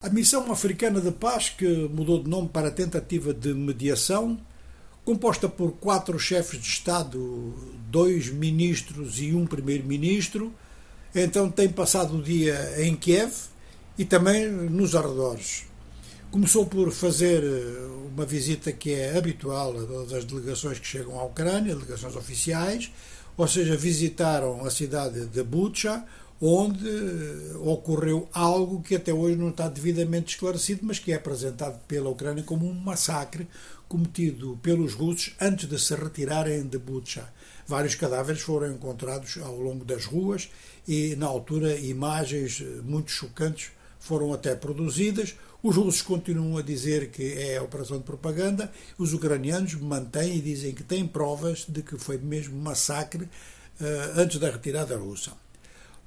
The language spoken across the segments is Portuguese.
A Missão Africana de Paz, que mudou de nome para Tentativa de Mediação, composta por quatro chefes de Estado, dois ministros e um primeiro-ministro, então tem passado o dia em Kiev e também nos arredores. Começou por fazer eh, uma visita que é habitual das delegações que chegam à Ucrânia, delegações oficiais, ou seja, visitaram a cidade de Bucha, onde eh, ocorreu algo que até hoje não está devidamente esclarecido, mas que é apresentado pela Ucrânia como um massacre cometido pelos russos antes de se retirarem de Bucha. Vários cadáveres foram encontrados ao longo das ruas e, na altura, imagens eh, muito chocantes foram até produzidas. Os russos continuam a dizer que é operação de propaganda, os ucranianos mantêm e dizem que têm provas de que foi mesmo massacre uh, antes da retirada russa.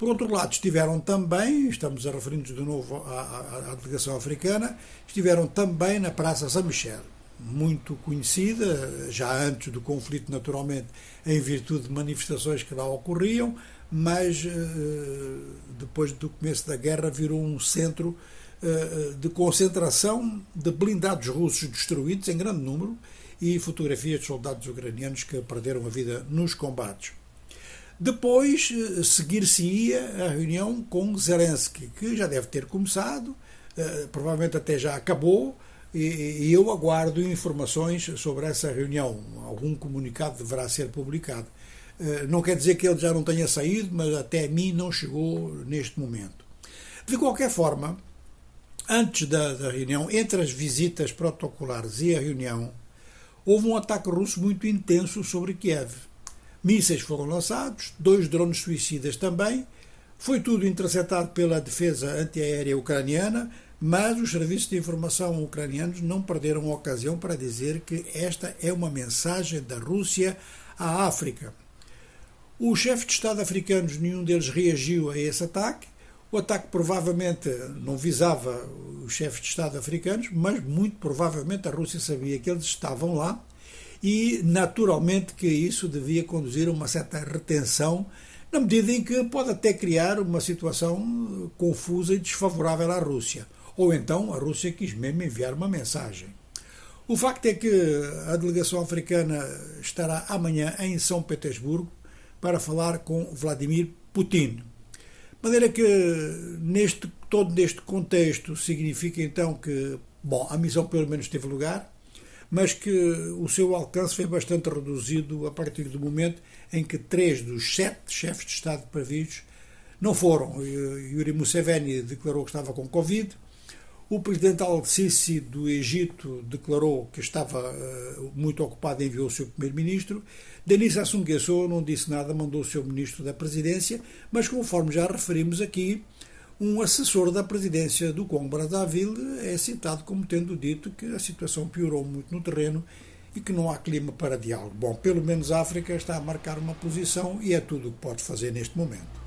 Por outro lado, estiveram também, estamos a referir-nos de novo à, à, à, delegação africana, estiveram também na Praça São Michel, muito conhecida, já antes do conflito, naturalmente, em virtude de manifestações que lá ocorriam, mas eh, depois do começo da guerra virou um centro eh, de concentração de blindados russos destruídos em grande número e fotografias de soldados ucranianos que perderam a vida nos combates. Depois, eh, seguir-se-ia a reunião com Zelensky, que já deve ter começado, eh, provavelmente até já acabou, e eu aguardo informações sobre essa reunião. Algum comunicado deverá ser publicado. Eh, não quer dizer que ele já não tenha saído, mas até a mim não chegou neste momento. De qualquer forma, antes da, da reunião, entre as visitas protocolares e a reunião, houve um ataque russo muito intenso sobre Kiev Mísseis foram lançados, dois drones suicidas também. Foi tudo interceptado pela defesa antiaérea ucraniana, mas os serviços de informação ucranianos não perderam a ocasião para dizer que esta é uma mensagem da Rússia à África. Os chefes de Estado africanos, nenhum deles reagiu a esse ataque. O ataque provavelmente não visava os chefes de Estado africanos, mas muito provavelmente a Rússia sabia que eles estavam lá e, naturalmente, que isso devia conduzir a uma certa retenção, na medida em que pode até criar uma situação confusa e desfavorável à Rússia. Ou então a Rússia quis mesmo enviar uma mensagem. O facto é que a delegação africana estará amanhã em São Petersburgo para falar com Vladimir Putin. De maneira que neste, todo neste contexto significa então que, bom, a missão pelo menos teve lugar, mas que o seu alcance foi bastante reduzido a partir do momento em que três dos sete chefes de Estado previstos não foram. Yuri Museveni declarou que estava com Covid, o presidente Al-Sisi do Egito declarou que estava uh, muito ocupado e enviou o seu primeiro-ministro. Denis Sassou Nguesso não disse nada, mandou o seu ministro da presidência, mas conforme já referimos aqui, um assessor da presidência do Congo Brazzaville é citado como tendo dito que a situação piorou muito no terreno e que não há clima para diálogo. Bom, pelo menos a África está a marcar uma posição e é tudo o que pode fazer neste momento.